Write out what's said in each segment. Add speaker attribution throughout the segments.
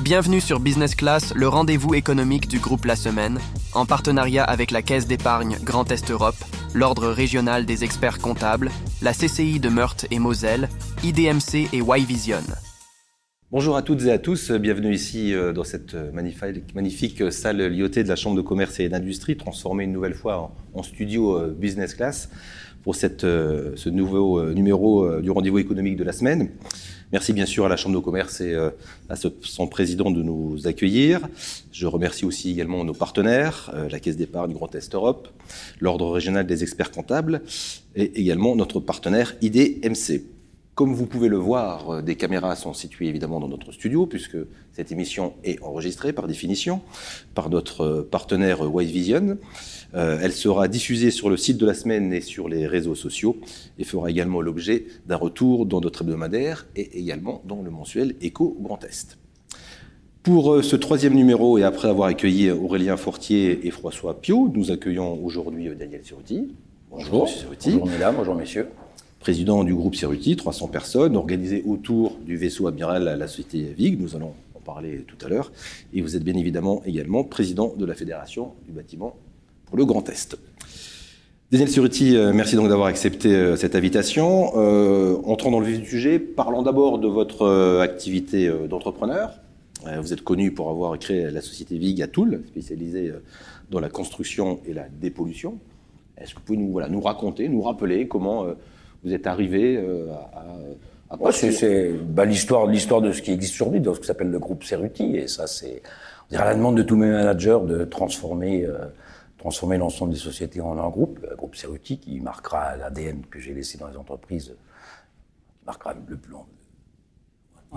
Speaker 1: Bienvenue sur Business Class, le rendez-vous économique du groupe La Semaine, en partenariat avec la Caisse d'épargne Grand Est Europe, l'Ordre régional des experts comptables, la CCI de Meurthe et Moselle, IDMC et Y-Vision.
Speaker 2: Bonjour à toutes et à tous, bienvenue ici euh, dans cette magnifique salle liotée de la Chambre de commerce et d'industrie, transformée une nouvelle fois en studio euh, Business Class pour cette, euh, ce nouveau numéro du rendez-vous économique de la semaine. Merci bien sûr à la Chambre de commerce et à son président de nous accueillir. Je remercie aussi également nos partenaires, la Caisse d'épargne Grand Est Europe, l'Ordre régional des experts comptables et également notre partenaire IDMC. Comme vous pouvez le voir, euh, des caméras sont situées évidemment dans notre studio, puisque cette émission est enregistrée par définition par notre euh, partenaire White Vision. Euh, elle sera diffusée sur le site de la semaine et sur les réseaux sociaux et fera également l'objet d'un retour dans notre hebdomadaire et également dans le mensuel Éco Grand Est. Pour ce troisième numéro, et après avoir accueilli Aurélien Fortier et François Pio, nous accueillons aujourd'hui Daniel Siruti.
Speaker 3: Bonjour, bonjour, bonjour mesdames, bonjour messieurs.
Speaker 2: Président du groupe Ceruti, 300 personnes, organisées autour du vaisseau amiral à la société VIG, nous allons en parler tout à l'heure, et vous êtes bien évidemment également président de la Fédération du bâtiment pour le Grand Est. Daniel Ceruti, euh, merci donc d'avoir accepté euh, cette invitation. Euh, entrons dans le vif du sujet, parlons d'abord de votre activité d'entrepreneur. Vous êtes connu pour avoir créé la société VIG à Toul, spécialisée dans la construction et la dépollution. Est-ce que vous pouvez nous, voilà, nous raconter, nous rappeler comment vous êtes arrivé à,
Speaker 3: à c'est bah, l'histoire, l'histoire de ce qui existe aujourd'hui, de ce qui s'appelle le groupe Ceruti, et ça c'est, on dirait la demande de tous mes managers de transformer, euh, transformer l'ensemble des sociétés en un groupe, le groupe Ceruti qui marquera l'ADN que j'ai laissé dans les entreprises, qui marquera le plan,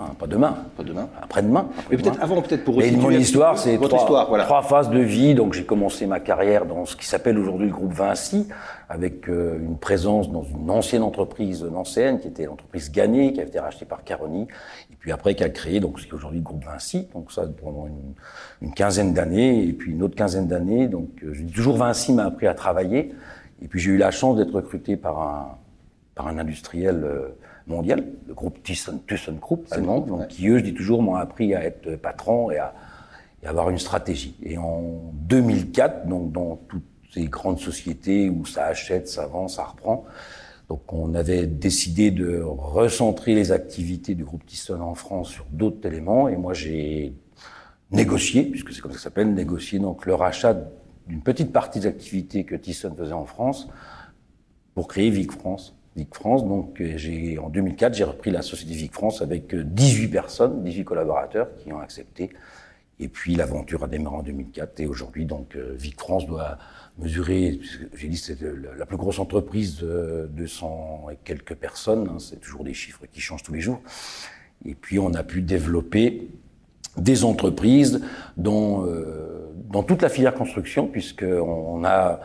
Speaker 3: Hein, pas demain, pas demain, après-demain.
Speaker 2: Mais peut-être avant, peut-être pour
Speaker 3: Et mon histoire, c'est trois, histoire, voilà. trois phases de vie. Donc j'ai commencé ma carrière dans ce qui s'appelle aujourd'hui le groupe Vinci, avec euh, une présence dans une ancienne entreprise nancéenne, qui était l'entreprise Gagné, qui avait été rachetée par Caroni, et puis après qui a créé donc ce qui est aujourd'hui le groupe Vinci. Donc ça pendant une, une quinzaine d'années, et puis une autre quinzaine d'années. Donc euh, toujours Vinci m'a appris à travailler, et puis j'ai eu la chance d'être recruté par un par un industriel. Euh, mondial, le groupe ThyssenKrupp allemand, donc, qui eux, je dis toujours, m'ont appris à être patron et à, avoir une stratégie. Et en 2004, donc dans toutes ces grandes sociétés où ça achète, ça vend, ça reprend, donc on avait décidé de recentrer les activités du groupe Thyssen en France sur d'autres éléments, et moi j'ai négocié, puisque c'est comme ça que ça s'appelle, négocier donc le rachat d'une petite partie des activités que Thyssen faisait en France pour créer Vic France Vic France. Donc, euh, j'ai, en 2004, j'ai repris la société Vic France avec 18 euh, personnes, 18 collaborateurs qui ont accepté. Et puis, l'aventure a démarré en 2004. Et aujourd'hui, donc, euh, Vic France doit mesurer, j'ai dit, c'est la plus grosse entreprise de 200 et quelques personnes. Hein, c'est toujours des chiffres qui changent tous les jours. Et puis, on a pu développer des entreprises dans, dans toute la filière construction, puisqu'on on a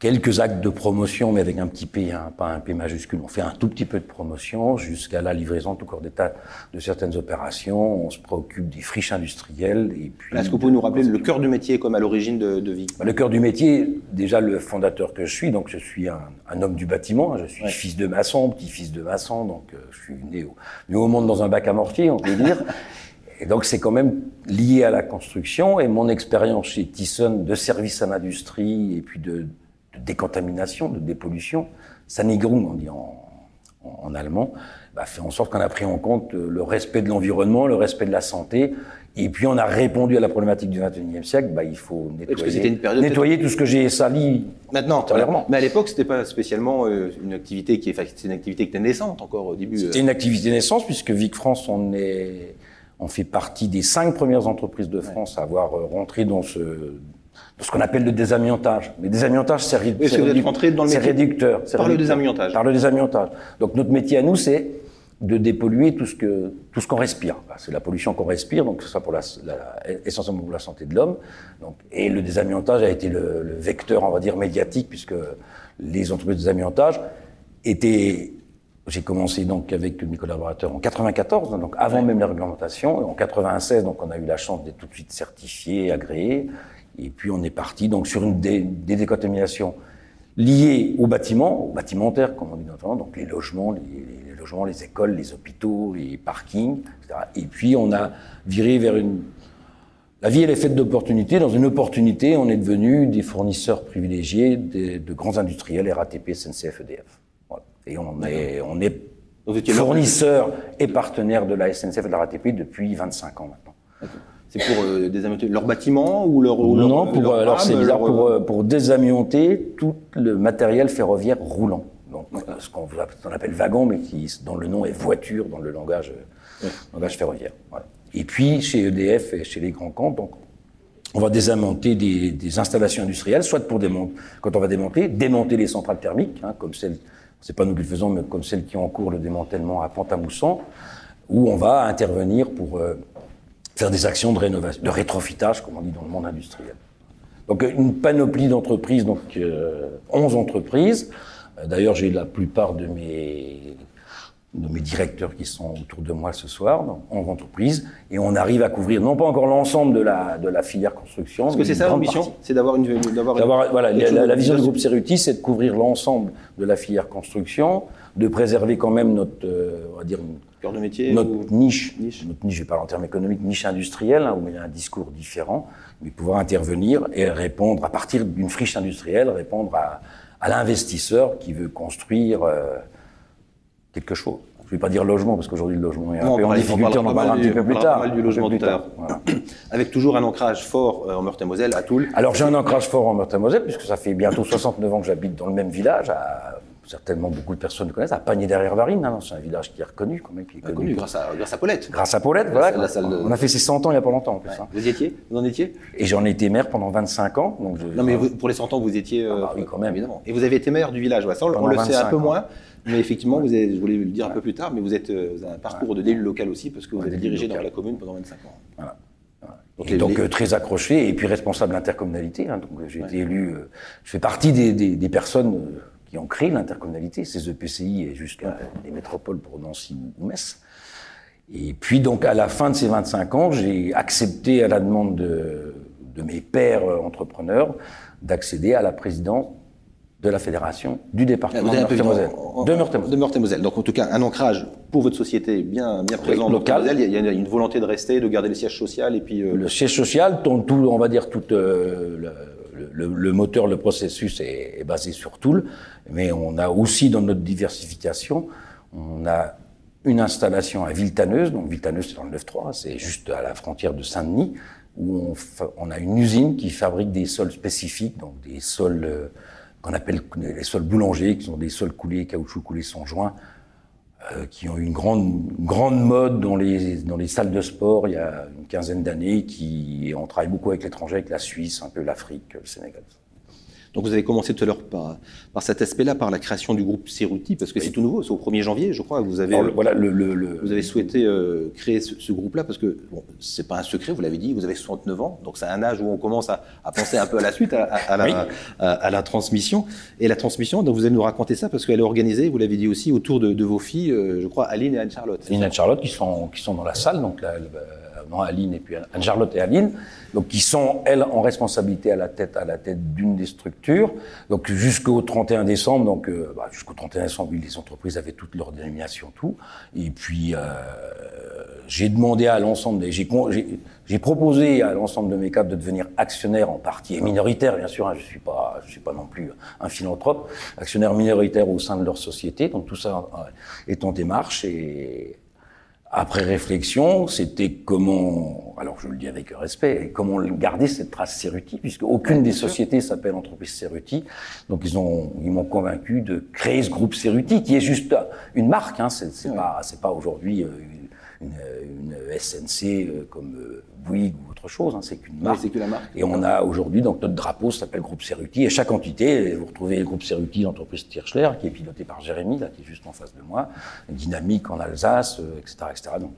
Speaker 3: quelques actes de promotion, mais avec un petit P, hein, pas un P majuscule. On fait un tout petit peu de promotion jusqu'à la livraison tout corps d'état de certaines opérations. On se préoccupe des friches industrielles. Et puis
Speaker 2: Est-ce que vous pouvez nous rappeler le cœur du métier comme à l'origine de, de Vie?
Speaker 3: Bah, Le cœur du métier, déjà le fondateur que je suis, donc je suis un, un homme du bâtiment. Je suis fils de maçon, petit-fils de maçon, donc euh, je suis né au, au monde dans un bac à mortier, on peut dire. Et donc c'est quand même lié à la construction et mon expérience chez Thyssen de service à l'industrie et puis de, de décontamination, de dépollution, Sanigrung, on dit en, en, allemand, bah, fait en sorte qu'on a pris en compte le respect de l'environnement, le respect de la santé, et puis on a répondu à la problématique du XXIe siècle, bah, il faut nettoyer, une période nettoyer tout ce que j'ai sali
Speaker 2: maintenant. Mais à l'époque, c'était pas spécialement euh, une activité qui est, une activité qui était naissante encore au début.
Speaker 3: C'était
Speaker 2: euh.
Speaker 3: une activité naissante puisque Vic France, on est, on fait partie des cinq premières entreprises de France à avoir euh, rentré dans ce ce qu'on appelle le désamiantage. Mais désamiantage, c'est réducteur.
Speaker 2: Par le désamiantage.
Speaker 3: Par le désamiantage. Donc notre métier à nous, c'est de dépolluer tout ce que tout ce qu'on respire. C'est la pollution qu'on respire, donc ça pour la, essentiellement pour la santé de l'homme. Donc et le désamiantage a été le, le, vecteur, on va dire médiatique, puisque les entreprises de désamiantage étaient. J'ai commencé donc avec mes collaborateurs en 94, donc avant même la réglementation. En 96, donc on a eu la chance d'être tout de suite certifié, agréé. Et puis on est parti donc sur une des, des décontaminations liés au bâtiment, au bâtimentaire, comme on dit notamment, donc les logements, les, logements, les écoles, les hôpitaux, les parkings, etc. Et puis on a viré vers une... La vie, elle est faite d'opportunités. Dans une opportunité, on est devenu des fournisseurs privilégiés de, grands industriels, RATP, SNCF, EDF. Voilà. Et on est, on est fournisseur et partenaire de la SNCF et de la RATP depuis 25 ans maintenant.
Speaker 2: C'est pour euh, désamianter leur bâtiment ou leur
Speaker 3: Non, pour, alors c'est bizarre, pour, euh, pour désamianter tout le matériel ferroviaire roulant. Donc ce qu'on appelle wagon, mais qui, dont le nom est voiture dans le langage, langage ferroviaire. Voilà. Et puis chez EDF et chez les grands comptes, donc on va désamianter des, des installations industrielles, soit pour démonter, quand on va démonter, démonter les centrales thermiques, hein, comme celles, c'est pas nous qui le faisons, mais comme celles qui ont en cours le démantèlement à Pont-à-Mousson, où on va intervenir pour euh, faire des actions de rénovation, de rétrofitage, comme on dit dans le monde industriel. Donc une panoplie d'entreprises, donc euh, 11 entreprises. Euh, d'ailleurs, j'ai la plupart de mes de mes directeurs qui sont autour de moi ce soir, donc 11 entreprises, et on arrive à couvrir non pas encore l'ensemble de la de la filière construction.
Speaker 2: Est-ce que c'est ça l'ambition C'est d'avoir une
Speaker 3: d'avoir voilà la, la, vision du groupe Ceruti, c'est de couvrir l'ensemble de la filière construction, de préserver quand même notre euh, on va dire
Speaker 2: Cœur de métier
Speaker 3: Notre niche, notre niche, je parle en termes économiques, niche industrielle, hein, où il y a un discours différent, mais pouvoir intervenir et répondre, à partir d'une friche industrielle, répondre à, à l'investisseur qui veut construire euh, quelque chose. Je ne vais pas dire logement, parce qu'aujourd'hui le logement est un peu en difficulté, on en parlera un petit peu plus tard.
Speaker 2: du logement à l'heure. Avec toujours un ancrage fort euh, en Meurthe-et-Moselle, à Toul.
Speaker 3: Alors j'ai un ancrage fort en Meurthe-et-Moselle, puisque ça fait bientôt 69 ans que j'habite dans le même village, à certainement beaucoup de personnes le connaissent, à Pagné derrière Varine, hein, c'est un village qui est reconnu quand même. Qui est
Speaker 2: connu, grâce, à, grâce à Paulette.
Speaker 3: Grâce à Paulette, voilà. On a fait ses 100 ans il n'y a pas longtemps en plus. Hein.
Speaker 2: Vous y étiez Vous en étiez
Speaker 3: Et j'en ai été maire pendant 25 ans. Donc
Speaker 2: non mais pour les 100 ans vous étiez...
Speaker 3: Euh, ah bah oui quand même. Évidemment.
Speaker 2: Et vous avez été maire du village, ça on, le sait un peu moins. Mais effectivement, vous je voulais le dire un peu plus tard, mais vous êtes euh, un parcours de d'élu local aussi, parce que vous avez dirigé dans la commune pendant 25 ans. Voilà.
Speaker 3: Donc, et donc euh, très accroché et puis responsable d'intercommunalité. Hein, donc j'ai été élu. je fais partie des, des, des personnes qui ont créé l'intercommunalité, ces EPCI et jusqu'à les métropoles pour Nancy ou Metz. Et puis donc à la fin de ces 25 ans, j'ai accepté à la demande de, de mes pères entrepreneurs d'accéder à la présidence de la fédération du département de Meurthe-et-Moselle.
Speaker 2: De Meurthe-et-Moselle. Donc en tout cas un ancrage pour votre société bien bien présent
Speaker 3: local.
Speaker 2: Il y, a, une volonté de rester, de garder le siège social et puis
Speaker 3: euh, le siège social, tout, on va dire toute euh, le, moteur, le processus est, basé sur Toul, mais on a aussi dans notre diversification, on a une installation à Viltaneuse, donc Viltaneuse c'est dans le 9-3, c'est juste à la frontière de Saint-Denis, où on, a une usine qui fabrique des sols spécifiques, donc des sols euh, qu'on appelle les sols boulangers, qui sont des sols coulés, caoutchouc coulés sans joint, euh, qui ont eu une grande, grande mode dans les, dans les salles de sport il y a une quinzaine d'années, qui on travaille beaucoup avec l'étranger, avec la Suisse, un peu l'Afrique, le Sénégal.
Speaker 2: Donc vous avez commencé tout à l'heure par, par cet aspect-là, par la création du groupe Ceruti, parce que c'est tout nouveau, c'est au 1er janvier, je crois, vous avez,
Speaker 3: voilà, le, le,
Speaker 2: vous avez souhaité euh, créer ce, groupe-là, parce que bon, c'est pas un secret, vous l'avez dit, vous avez 69 ans, donc c'est un âge où on commence à, à, penser un peu à la suite, à, à, la, à, la, transmission. Et la transmission, donc vous allez nous raconter ça, parce qu'elle est organisée, vous l'avez dit aussi, autour de, de vos filles, euh, je crois, Aline et Anne-Charlotte.
Speaker 3: Aline et Anne-Charlotte qui sont, qui sont dans la salle, donc là, non, Aline et puis Anne-Charlotte et Aline, donc qui sont elles en responsabilité à la tête à la tête d'une des structures. Donc jusqu'au 31 décembre, donc euh, bah, jusqu'au 31 décembre, les entreprises avaient toutes leurs dénominations, tout. Et puis euh, j'ai demandé à l'ensemble des, j'ai proposé à l'ensemble de mes cadres de devenir actionnaire en partie et minoritaire, bien sûr. Hein, je suis pas, je suis pas non plus un philanthrope, actionnaire minoritaire au sein de leur société. Donc tout ça euh, est en démarche et après réflexion, c'était comment, alors je le dis avec respect, comment garder cette trace Ceruti, puisque aucune des sociétés s'appelle entreprise Ceruti. Donc ils ont, ils m'ont convaincu de créer ce groupe Ceruti, qui est juste une marque. Hein, c'est pas, c'est pas aujourd'hui euh, une, une, SNC euh, comme euh, Bouygues ou autre chose, hein, c'est qu'une marque.
Speaker 2: c'est que la marque.
Speaker 3: Et on a aujourd'hui, donc notre drapeau s'appelle Groupe Ceruti, et chaque entité, vous retrouvez le Groupe Ceruti, l'entreprise Tirschler, qui est pilotée par Jérémy, là, qui est juste en face de moi, dynamique en Alsace, etc., etc. Donc,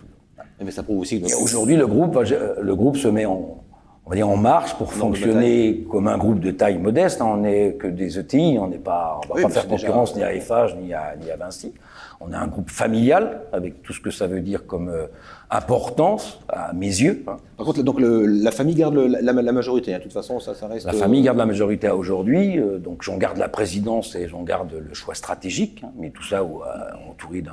Speaker 2: mais ça prouve aussi
Speaker 3: que... aujourd'hui, le groupe, le groupe se met en, on va dire en marche pour fonctionner comme un groupe de taille modeste. Hein. On n'est que des ETI, on n'est pas, on va pas faire concurrence ni à Eiffage ni à, ni à Vinci. On est un groupe familial avec tout ce que ça veut dire comme euh, importance à mes yeux. Hein.
Speaker 2: Par contre, donc la famille garde la, majorité. Hein. De toute façon, ça, ça reste.
Speaker 3: La famille garde la majorité à aujourd'hui. Euh, donc j'en garde la présidence et j'en garde le choix stratégique. mais tout ça euh, entouré d'un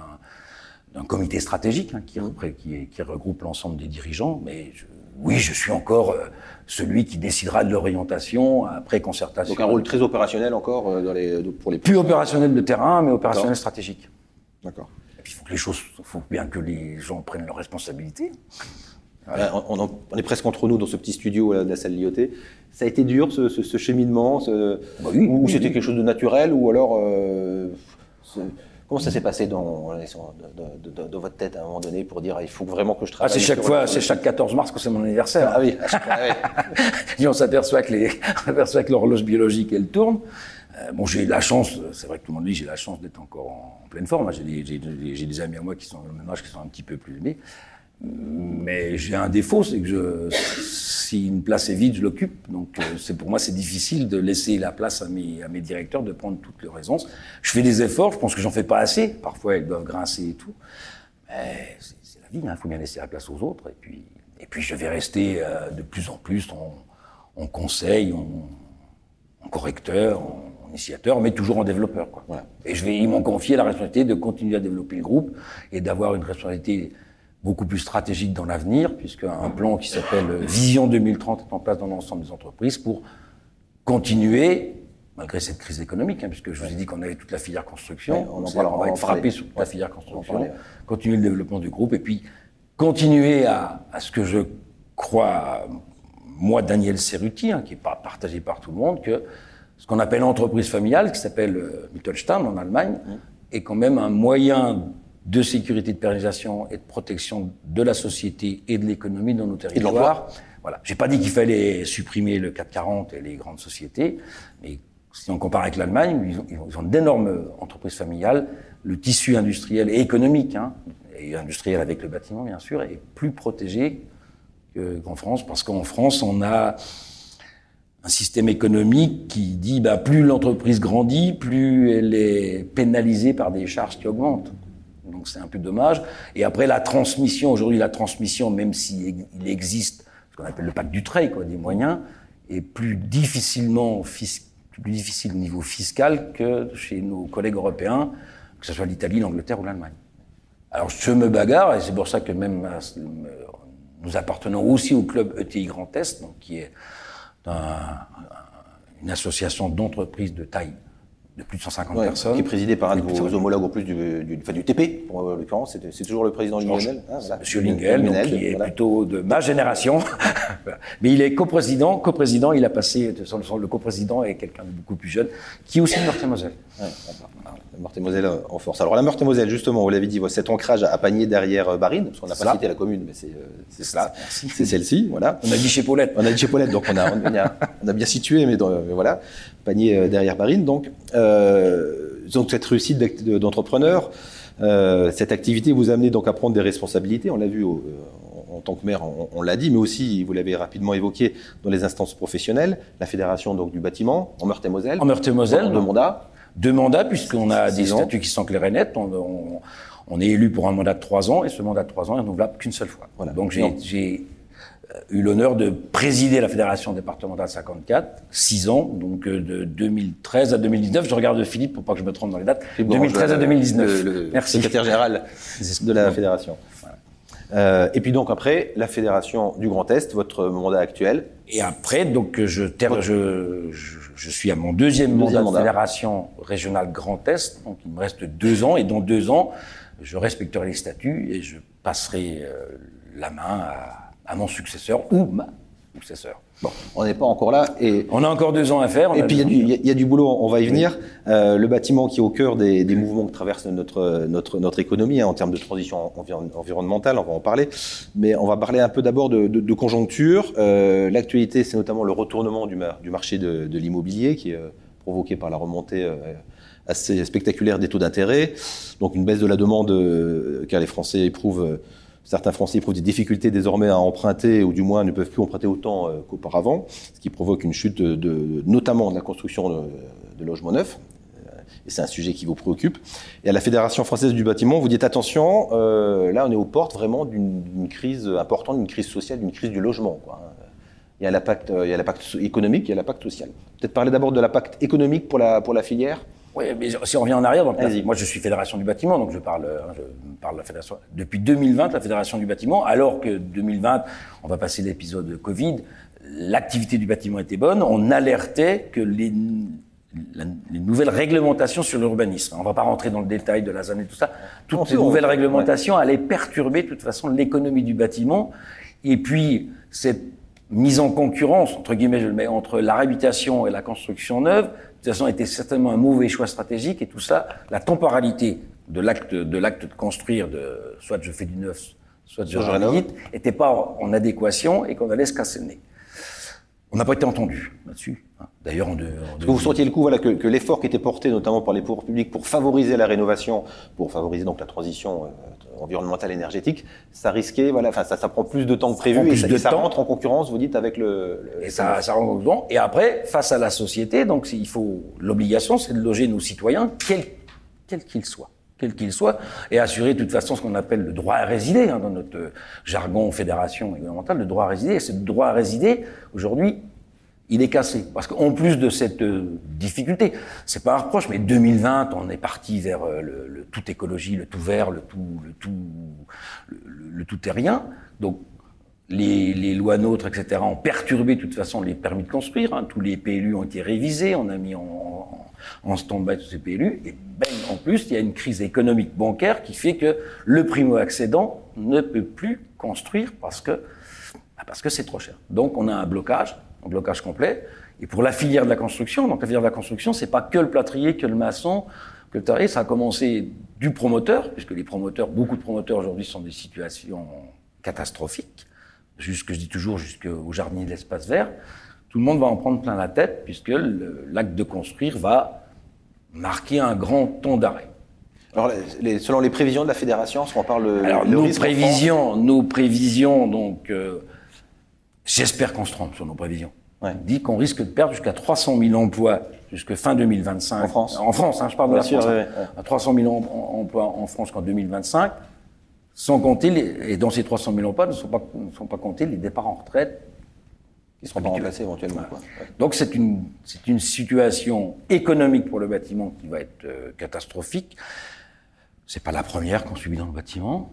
Speaker 3: d'un comité stratégique hein, qui, qui, qui, regroupe l'ensemble des dirigeants. Mais je, oui, je suis encore euh, celui qui décidera de l'orientation après concertation.
Speaker 2: Donc un rôle très opérationnel encore euh, dans les, pour les...
Speaker 3: Plus opérationnel de terrain, mais opérationnel stratégique.
Speaker 2: D'accord.
Speaker 3: Il faut que les choses, faut bien que les gens prennent leurs responsabilités.
Speaker 2: On, est presque entre nous dans ce petit studio de la salle Lyoté. Ça a été dur ce, ce, cheminement, ce... Bah oui, ou c'était quelque chose de naturel, ou alors euh, Comment ça s'est passé dans, dans, votre tête à un moment donné pour dire il faut vraiment que je travaille
Speaker 3: ah, C'est chaque fois, c'est chaque 14 mars que c'est mon anniversaire. Ah oui. Et on s'aperçoit que les, que l'horloge biologique elle tourne. Euh, bon, j'ai la chance, c'est vrai que tout le monde dit, j'ai la chance d'être encore en, pleine forme. J'ai des, des, amis à moi qui sont au même âge, qui sont un petit peu plus aimés. Mais j'ai un défaut, c'est que je, si une place est vide, je l'occupe. Donc, euh, c'est pour moi, c'est difficile de laisser la place à mes, à mes directeurs de prendre toutes leurs raisons. Je fais des efforts, je pense que j'en fais pas assez. Parfois, elles doivent grincer et tout. Mais c'est la vie, il hein. faut bien laisser la place aux autres. Et puis, et puis je vais rester euh, de plus en plus en, en conseil, en, en correcteur, en, initiateur, mais toujours en développeur. Quoi. Voilà. Et je vais, ils m'ont confié la responsabilité de continuer à développer le groupe et d'avoir une responsabilité beaucoup plus stratégique dans l'avenir, puisqu'un plan qui s'appelle Vision 2030 est en place dans l'ensemble des entreprises pour continuer, malgré cette crise économique, hein, puisque je vous ai dit qu'on avait toute la filière construction, on, en va être frappé sur la filière construction, continuer le développement du groupe, et puis continuer à, à ce que je crois, moi, Daniel Cerruti, hein, qui n'est pas partagé par tout le monde, que ce qu'on appelle entreprise familiale, qui s'appelle euh, Mittelstand en Allemagne, mmh. est quand même un moyen de sécurité, de pérennisation et de protection de la société et de l'économie dans nos territoires. Voilà. J'ai pas dit qu'il fallait supprimer le 440 et les grandes sociétés, mais si on compare avec l'Allemagne, ils ont, d'énormes entreprises familiales. Le tissu industriel et économique, hein, et industriel avec le bâtiment bien sûr, est plus protégé qu'en France, parce qu'en France, on a un système économique qui dit bah, plus l'entreprise grandit, plus elle est pénalisée par des charges qui augmentent donc c'est un peu dommage. Et après, la transmission, aujourd'hui, la transmission, même s'il existe ce qu'on appelle le pacte du quoi, des moyens, est plus difficilement plus difficile au niveau fiscal que chez nos collègues européens, que ce soit l'Italie, l'Angleterre ou l'Allemagne. Alors je me bagarre, et c'est pour ça que même euh, nous appartenons aussi au club ETI Grand Est, donc qui est une association d'entreprises de taille de plus de 150 personnes.
Speaker 2: Qui est présidé par un de vos homologues au plus du, du, du TP, pour euh, l'occurrence, c'est toujours le président Lingel.
Speaker 3: Ah, Monsieur Lingel, donc, qui est plutôt de ma génération. Mais il est coprésident, coprésident, il a passé, le coprésident est quelqu'un de beaucoup plus jeune, qui est aussi de Meurthe-et-Moselle. Ouais,
Speaker 2: Meurthe-et-Moselle euh, en force. Alors la Meurthe-et-Moselle, justement, vous l'avez dit, cet ancrage à Panier derrière euh, Barine, parce qu'on n'a pas cité la commune, mais c'est cela, c'est celle-ci, voilà.
Speaker 3: On a dit chez Paulette.
Speaker 2: On a dit chez Paulette, donc on a, on a, bien situé, mais, voilà, Panier derrière Barine. Donc, euh, donc cette réussite d'entrepreneur, euh, cette activité vous a amené donc à prendre des responsabilités, on l'a vu au, en tant que maire, on, l'a dit, mais aussi, vous l'avez rapidement évoqué, dans les instances professionnelles, la fédération donc du bâtiment, en Meurthe-et-Moselle.
Speaker 3: En Meurthe-et-Moselle.
Speaker 2: Deux mandats.
Speaker 3: Deux mandats, puisqu'on a des statuts qui sont clairs et nets. On, on, est élu pour un mandat de trois ans, et ce mandat de trois ans est renouvelable qu'une seule fois. Voilà. Donc j'ai euh, eu l'honneur de présider la fédération départementale 54, six ans, donc euh, de 2013 à 2019. Je regarde Philippe pour pas que je me trompe dans les dates. 2013 à 2019.
Speaker 2: Le, Merci. secrétaire général de la fédération. Euh, et puis donc après, la fédération du Grand Est, votre mandat actuel.
Speaker 3: Et après, donc je, je, je, suis à mon deuxième, mandat, de fédération régionale Grand Est, donc il me reste deux ans, et dans deux ans, je respecterai les statuts et je passerai euh, la main à, à mon successeur ou ma successeur.
Speaker 2: Bon, on n'est pas encore là. Et
Speaker 3: on a encore deux ans à faire.
Speaker 2: Et puis il y, y, a du boulot, on va y venir. Euh, le bâtiment qui est au cœur des, des mouvements que traverse notre notre notre économie hein, en termes de transition environnementale, on va en parler. Mais on va parler un peu d'abord de, de, de, conjoncture. Euh, L'actualité, c'est notamment le retournement du, du marché de, de l'immobilier qui est euh, provoqué par la remontée assez spectaculaire des taux d'intérêt. Donc une baisse de la demande, car les Français éprouvent Certains Français éprouvent des difficultés désormais à emprunter, ou du moins ne peuvent plus emprunter autant qu'auparavant, ce qui provoque une chute, de, notamment de la construction de, logements neufs et c'est un sujet qui vous préoccupe. Et à la Fédération française du bâtiment, vous dites attention, euh, là on est aux portes vraiment d'une crise importante, d'une crise sociale, d'une crise du logement. Quoi. Il y a l'impact économique, il y a l'impact social. Peut-être parler d'abord de l'impact économique pour la, pour la filière?
Speaker 3: Oui, mais si on revient en arrière, donc moi je suis fédération du bâtiment, donc je parle, hein, je parle de la fédération. Depuis 2020, la fédération du bâtiment, alors que 2020, on va passer l'épisode Covid, l'activité du bâtiment était bonne, on alertait que les les nouvelles réglementations sur l'urbanisme. On ne va pas rentrer dans le détail de la zone et tout ça. Toutes ces nouvelles réglementations allaient perturber de toute façon l'économie du bâtiment. Et puis, cette mise en concurrence, entre guillemets, je le mets, entre la réhabilitation et la construction neuve, de toute façon, était certainement un mauvais choix stratégique. Et tout ça, la temporalité de l'acte de l'acte de construire, de soit je fais du neuf, soit je réhabilite, n'était pas en adéquation et qu'on allait se casser le nez. On n'a pas été entendu là-dessus. Hein. D'ailleurs, on,
Speaker 2: vous sentiez le coup, voilà, que, l'effort qui était porté, notamment par les pouvoirs publics, pour favoriser la rénovation, pour favoriser donc la transition euh, environnementale énergétique, ça risquait, voilà, enfin, ça, ça prend plus de temps que prévu et, ça, ça rentre en concurrence, vous dites, avec le.
Speaker 3: et ça, ça rentre en concurrence. Et après, face à la société, donc il faut l'obligation, c'est de loger nos citoyens, quels qu'ils soient quel qu'il soit, et assurer de toute façon ce qu'on appelle le droit à résider, hein, dans notre jargon fédération gouvernementale, le droit à résider. Et ce droit à résider, aujourd'hui, il est cassé. Parce qu'en plus de cette euh, difficulté, c'est pas un reproche, mais 2020, on est parti vers euh, le, tout écologie, le tout vert, le tout, le tout, terrien. Donc, les, lois nôtres, etc., ont perturbé de toute façon les permis de construire. Hein. Tous les PLU ont été révisés, on a mis en, en stand-by tous ces PLU. Et ben, en plus, il y a une crise économique bancaire qui fait que le primo-accédant ne peut plus construire parce que bah, parce que c'est trop cher. Donc, on a un blocage, un blocage complet. Et pour la filière de la construction, donc la filière de la construction, c'est pas que le plâtrier, que le maçon, que le tarier, ça a commencé du promoteur, puisque les promoteurs, beaucoup de promoteurs aujourd'hui sont des situations catastrophiques, jusque, je dis toujours, jusqu'au jardinier de l'espace vert tout le monde va en prendre plein la tête puisque l'acte de construire va marquer un grand ton d'arrêt.
Speaker 2: Alors, selon les prévisions de la fédération, on parle
Speaker 3: Alors, nos prévisions, nos prévisions, donc, euh, j'espère qu'on se trompe sur nos prévisions. On dit qu'on risque de perdre jusqu'à 300 000 emplois jusqu'à fin 2025.
Speaker 2: En France.
Speaker 3: En France, hein, je parle de la France. À 300 000 emplois en France qu'en 2025, sans compter les, et dans ces 300 000 emplois ne sont pas, ne sont pas comptés les départs en retraite
Speaker 2: qui seront pas remplacés éventuellement. Quoi.
Speaker 3: Donc c'est une, c'est une situation économique pour le bâtiment qui va être euh, catastrophique. C'est pas la première qu'on subit dans le bâtiment,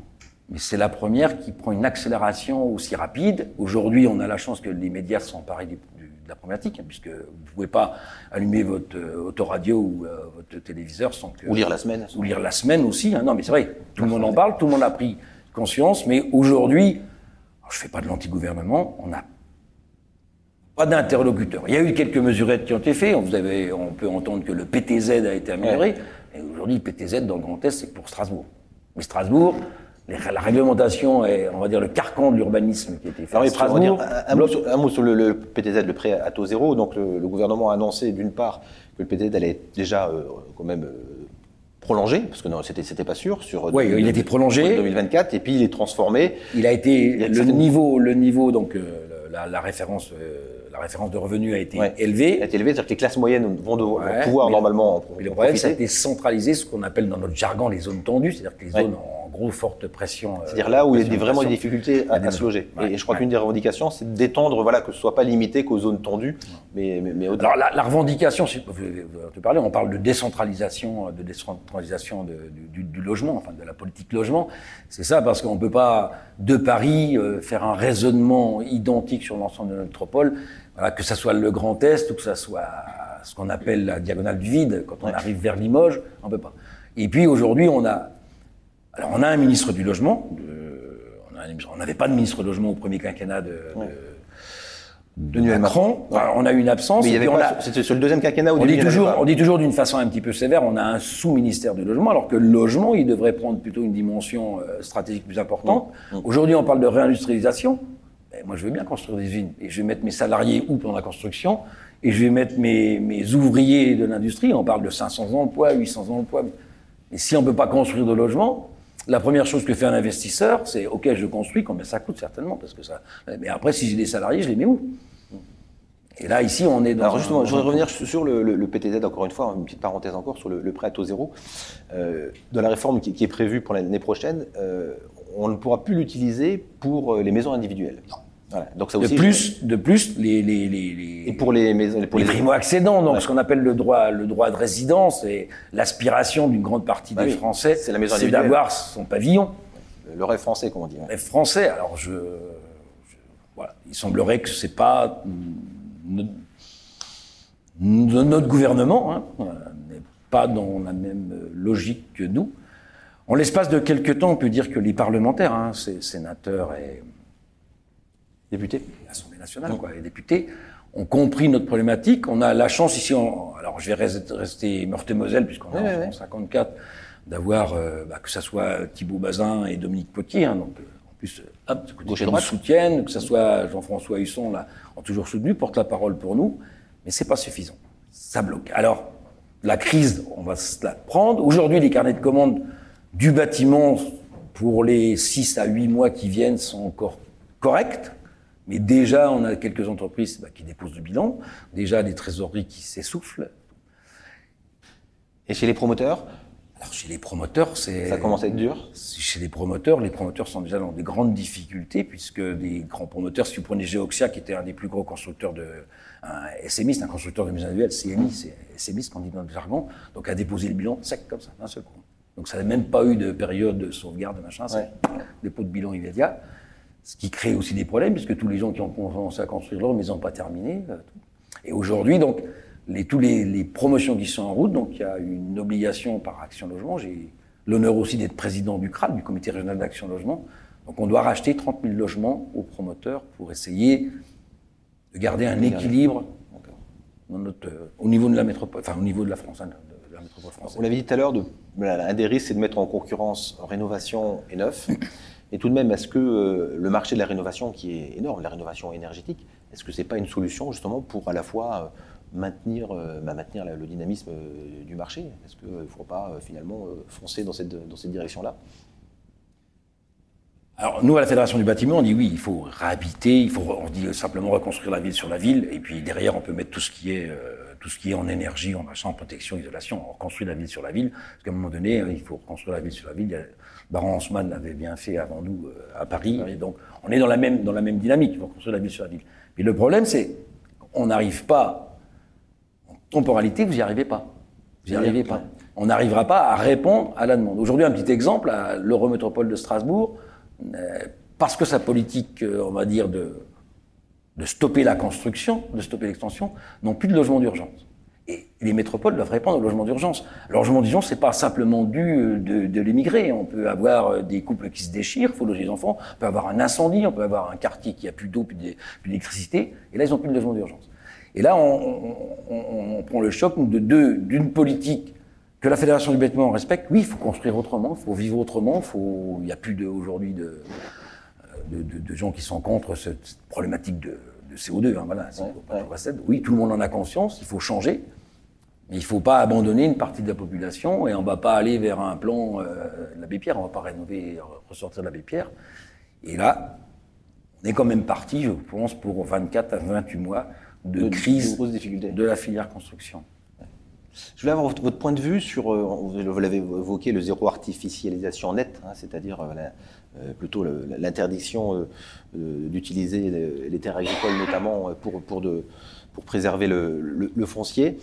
Speaker 3: mais c'est la première qui prend une accélération aussi rapide. Aujourd'hui, on a la chance que les médias sont emparés de la problématique, hein, puisque vous pouvez pas allumer votre euh, autoradio ou euh, votre téléviseur sans que...
Speaker 2: Ou lire la semaine.
Speaker 3: Ou lire la semaine aussi. Hein. Non, mais c'est vrai, tout le monde en parle, tout le monde a pris conscience, mais aujourd'hui, je fais pas de l'anti-gouvernement, on a pas d'interlocuteur. Il y a eu quelques mesurettes qui ont été faites. Vous avez, on peut entendre que le PTZ a été amélioré. Et aujourd'hui, le PTZ dans le Grand Est, c'est pour Strasbourg. Mais Strasbourg, la réglementation est, on va dire, le carcan de l'urbanisme qui été fait.
Speaker 2: Alors, un, mot sur, le, PTZ, le prêt à taux zéro. Donc, le, gouvernement a annoncé, d'une part, que le PTZ allait déjà, euh, quand même, euh, prolongé, parce que non, c'était, c'était pas sûr, sur
Speaker 3: oui, il a été prolongé
Speaker 2: 2024, et puis il est transformé.
Speaker 3: Il a été le niveau, le niveau donc euh, la, la, référence la référence de revenus a été élevée.
Speaker 2: A été élevée, c'est-à-dire que les classes moyennes vont, devoir, pouvoir normalement.
Speaker 3: Mais le problème, ça a été centralisé, ce qu'on appelle dans notre jargon les zones tendues, c'est-à-dire que les zones en gros forte pression.
Speaker 2: Euh, c'est-à-dire là où il y a vraiment des difficultés à, se loger. Et, je crois qu'une des revendications, c'est d'étendre, voilà, que ce soit pas limité qu'aux zones tendues, mais, mais,
Speaker 3: Alors la, revendication, si vous parler, on parle de décentralisation, de décentralisation du, du, logement, enfin de la politique logement. C'est ça, parce qu'on peut pas de Paris euh, faire un raisonnement identique sur l'ensemble de notre métropole que ça soit le Grand Est ou que ça soit ce qu'on appelle la diagonale du vide, quand on arrive vers Limoges, on peut pas. Et puis aujourd'hui, on a, alors on a un ministre du logement. on n'avait pas de ministre du logement au premier quinquennat de, de, Macron. on a eu une absence.
Speaker 2: C'était sur le deuxième quinquennat
Speaker 3: où on dit toujours, on dit toujours d'une façon un petit peu sévère, on a un sous-ministère du logement, alors que le logement, il devrait prendre plutôt une dimension euh, stratégique plus importante. Mmh. Mmh. Aujourd'hui, on parle de réindustrialisation. Moi, je veux bien construire des usines et je vais mettre mes salariés où pendant la construction et je vais mettre mes, mes ouvriers de l'industrie. On parle de 500 emplois, 800 emplois. Et si on ne peut pas construire de logements, La première chose que fait un investisseur, c'est OK, je construis, combien ça coûte certainement, parce que ça. Mais après, si j'ai des salariés, je les mets où? Et là, ici, on est dans.
Speaker 2: Alors justement, je voudrais revenir sur le, PTZ encore une fois, une petite parenthèse encore sur le, prêt à taux zéro. Euh, dans la réforme qui, est prévue pour l'année prochaine, euh, on ne pourra plus l'utiliser pour euh, les maisons individuelles.
Speaker 3: Voilà. Donc ça aussi, de plus, de plus, les, les, les,
Speaker 2: et pour les maisons,
Speaker 3: pour les, primo accédants, donc ce qu'on appelle le droit, le droit de résidence et l'aspiration d'une grande partie bah des Français, c'est d'avoir son pavillon.
Speaker 2: Le rêve français, comme on dit.
Speaker 3: Le rêve français. Alors je, voilà. il semblerait que c'est pas notre, gouvernement hein, n'est pas dans la même logique que nous. En l'espace de quelques temps, on peut dire que les parlementaires, hein, ces sénateurs et députés, l'Assemblée nationale, quoi, les députés, ont compris notre problématique. On a la chance ici, alors je vais rester Meurthe-et-Moselle, puisqu'on est en 54, d'avoir, euh, bah, que ce soit Thibault Bazin et Dominique Potier, hein, donc en plus, hop, que nous soutiennent, que ce soit Jean-François Husson, là, ont toujours soutenu, portent la parole pour nous, mais c'est pas suffisant. Ça bloque. Alors, la crise, on va se la prendre. Aujourd'hui, les carnets de commandes du bâtiment pour les 6 à 8 mois qui viennent sont encore corrects. Mais déjà, on a quelques entreprises bah, qui déposent le bilan, déjà des trésoreries qui s'essoufflent.
Speaker 2: Et chez les promoteurs?
Speaker 3: Alors chez les promoteurs, c'est
Speaker 2: ça commence à être dur.
Speaker 3: Chez les promoteurs, les promoteurs sont déjà dans des grandes difficultés puisque des grands promoteurs, si vous prenez Geoxia, qui était un des plus gros constructeurs de un SMI, un constructeur de maisons individuelles, CMI, c'est SMI, ce qu'on dit dans le jargon, donc a déposé le bilan sec comme ça, d'un seul coup. Donc ça n'a même pas eu de période de sauvegarde, machin, c'est dépôt de bilan immédiat, ce qui crée aussi des problèmes puisque tous les gens qui ont commencé à construire leur maison n'ont pas terminé. Euh, Et aujourd'hui, donc les, tous les, les, promotions qui sont en route. Donc il y a une obligation par Action Logement. J'ai l'honneur aussi d'être président du CRAD, du Comité régional d'Action Logement. Donc on doit racheter 30 000 logements aux promoteurs pour essayer de garder un équilibre dans notre, euh, au niveau de la métropole, enfin au niveau de la France, hein, de la métropole française.
Speaker 2: On l'avait dit tout à l'heure, de, un des risques, c'est de mettre en concurrence rénovation et neuf. Et tout de même, est-ce que euh, le marché de la rénovation, qui est énorme, la rénovation énergétique, est-ce que c'est pas une solution justement pour à la fois euh, maintenir, euh, bah, le dynamisme du marché? Est-ce qu'il ne faut pas finalement foncer dans cette, dans cette direction-là?
Speaker 3: Alors nous à la Fédération du bâtiment, on dit oui, il faut réhabiter, il faut on dit simplement reconstruire la ville sur la ville, et puis derrière on peut mettre tout ce qui est tout ce qui est en énergie, en machin, en protection, isolation, on reconstruit la ville sur la ville, parce qu'à un moment donné il faut reconstruire la ville sur la ville. Baron Haussmann l'avait bien fait avant nous à Paris, et donc on est dans la même dans la même dynamique, il faut reconstruire la ville sur la ville. Mais le problème c'est on n'arrive pas temporalité, vous n'y arrivez pas. Vous n'y arrivez pas. On n'arrivera pas à répondre à la demande. Aujourd'hui, un petit exemple, l'Eurométropole de Strasbourg, euh, parce que sa politique, euh, on va dire, de, de stopper la construction, de stopper l'extension, n'ont plus de logement d'urgence. Et les métropoles doivent répondre au logement d'urgence. Le logement d'urgence, c'est pas simplement dû euh, de, de l'émigré. On peut avoir des couples qui se déchirent, faut loger les enfants. On peut avoir un incendie, on peut avoir un quartier qui a plus d'eau, plus d'électricité. Et là, ils n'ont plus de logement d'urgence. Et là, on, prend le choc de d'une politique que la Fédération du bâtiment respecte. Oui, il faut construire autrement, il faut vivre autrement. Il n'y a plus aujourd'hui de, de, gens qui sont contre cette problématique de, CO2. Hein, voilà, Oui, tout le monde en a conscience. Il faut changer. Mais il ne faut pas abandonner une partie de la population et on ne va pas aller vers un plan euh, l'abbé Pierre. On ne va pas rénover, ressortir l'abbé Pierre. Et là, on est quand même parti, je pense, pour 24 à 28 mois de, crise de la filière construction.
Speaker 2: Je voulais avoir votre, point de vue sur, euh, vous l'avez évoqué, le zéro artificialisation nette, hein, c'est-à-dire euh, plutôt l'interdiction d'utiliser les terres agricoles notamment pour, pour, de, pour préserver le, foncier.